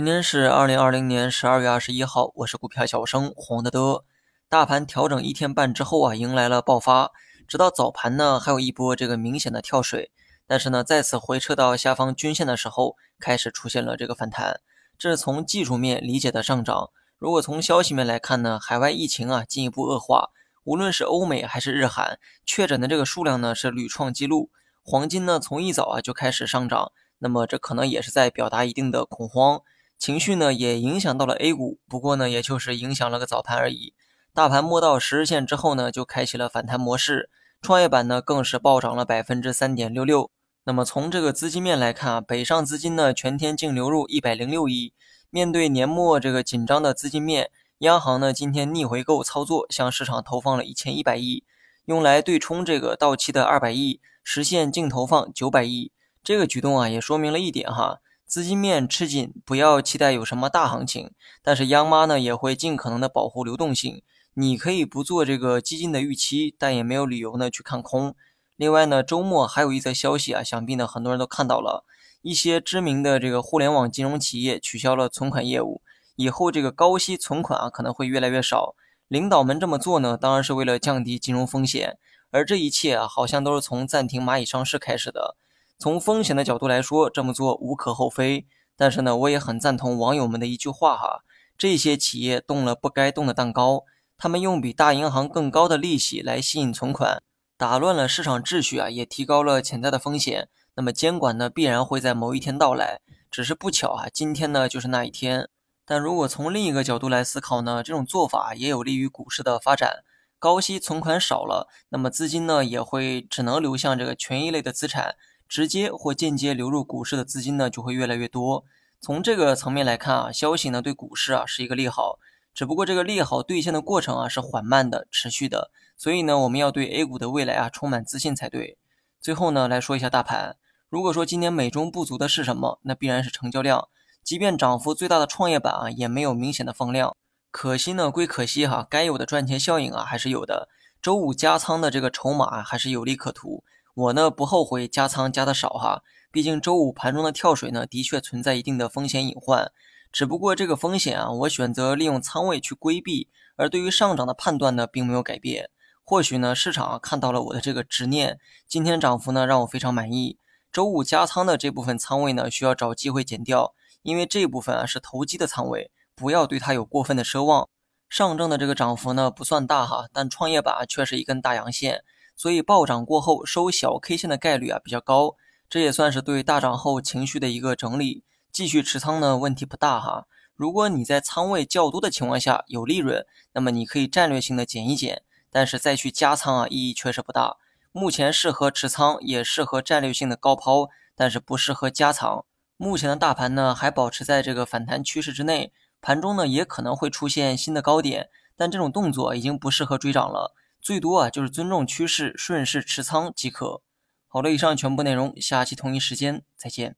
今天是二零二零年十二月二十一号，我是股票小生黄德德。大盘调整一天半之后啊，迎来了爆发，直到早盘呢，还有一波这个明显的跳水，但是呢，再次回撤到下方均线的时候，开始出现了这个反弹。这是从技术面理解的上涨。如果从消息面来看呢，海外疫情啊进一步恶化，无论是欧美还是日韩，确诊的这个数量呢是屡创纪录。黄金呢从一早啊就开始上涨，那么这可能也是在表达一定的恐慌。情绪呢也影响到了 A 股，不过呢也就是影响了个早盘而已。大盘摸到十日线之后呢，就开启了反弹模式。创业板呢更是暴涨了百分之三点六六。那么从这个资金面来看啊，北上资金呢全天净流入一百零六亿。面对年末这个紧张的资金面，央行呢今天逆回购操作，向市场投放了一千一百亿，用来对冲这个到期的二百亿，实现净投放九百亿。这个举动啊也说明了一点哈。资金面吃紧，不要期待有什么大行情。但是央妈呢也会尽可能的保护流动性。你可以不做这个激进的预期，但也没有理由呢去看空。另外呢，周末还有一则消息啊，想必呢很多人都看到了，一些知名的这个互联网金融企业取消了存款业务，以后这个高息存款啊可能会越来越少。领导们这么做呢，当然是为了降低金融风险。而这一切啊，好像都是从暂停蚂蚁上市开始的。从风险的角度来说，这么做无可厚非。但是呢，我也很赞同网友们的一句话哈：这些企业动了不该动的蛋糕，他们用比大银行更高的利息来吸引存款，打乱了市场秩序啊，也提高了潜在的风险。那么监管呢，必然会在某一天到来。只是不巧啊，今天呢就是那一天。但如果从另一个角度来思考呢，这种做法也有利于股市的发展。高息存款少了，那么资金呢也会只能流向这个权益类的资产。直接或间接流入股市的资金呢，就会越来越多。从这个层面来看啊，消息呢对股市啊是一个利好，只不过这个利好兑现的过程啊是缓慢的、持续的。所以呢，我们要对 A 股的未来啊充满自信才对。最后呢，来说一下大盘。如果说今年美中不足的是什么，那必然是成交量。即便涨幅最大的创业板啊，也没有明显的放量。可惜呢归可惜哈，该有的赚钱效应啊还是有的。周五加仓的这个筹码啊还是有利可图。我呢不后悔加仓加的少哈，毕竟周五盘中的跳水呢的确存在一定的风险隐患，只不过这个风险啊我选择利用仓位去规避，而对于上涨的判断呢并没有改变。或许呢市场看到了我的这个执念，今天涨幅呢让我非常满意。周五加仓的这部分仓位呢需要找机会减掉，因为这部分啊是投机的仓位，不要对它有过分的奢望。上证的这个涨幅呢不算大哈，但创业板却是一根大阳线。所以暴涨过后收小 K 线的概率啊比较高，这也算是对大涨后情绪的一个整理。继续持仓呢问题不大哈。如果你在仓位较多的情况下有利润，那么你可以战略性的减一减，但是再去加仓啊意义确实不大。目前适合持仓，也适合战略性的高抛，但是不适合加仓。目前的大盘呢还保持在这个反弹趋势之内，盘中呢也可能会出现新的高点，但这种动作已经不适合追涨了。最多啊，就是尊重趋势，顺势持仓即可。好了，以上全部内容，下期同一时间再见。